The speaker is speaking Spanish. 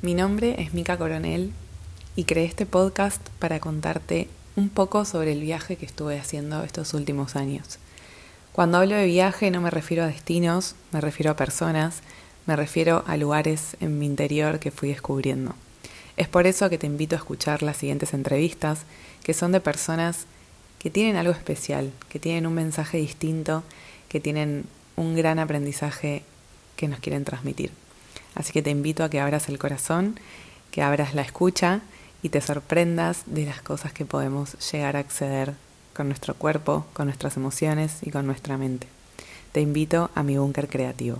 Mi nombre es Mika Coronel y creé este podcast para contarte un poco sobre el viaje que estuve haciendo estos últimos años. Cuando hablo de viaje no me refiero a destinos, me refiero a personas, me refiero a lugares en mi interior que fui descubriendo. Es por eso que te invito a escuchar las siguientes entrevistas, que son de personas que tienen algo especial, que tienen un mensaje distinto, que tienen un gran aprendizaje que nos quieren transmitir. Así que te invito a que abras el corazón, que abras la escucha y te sorprendas de las cosas que podemos llegar a acceder con nuestro cuerpo, con nuestras emociones y con nuestra mente. Te invito a mi búnker creativo.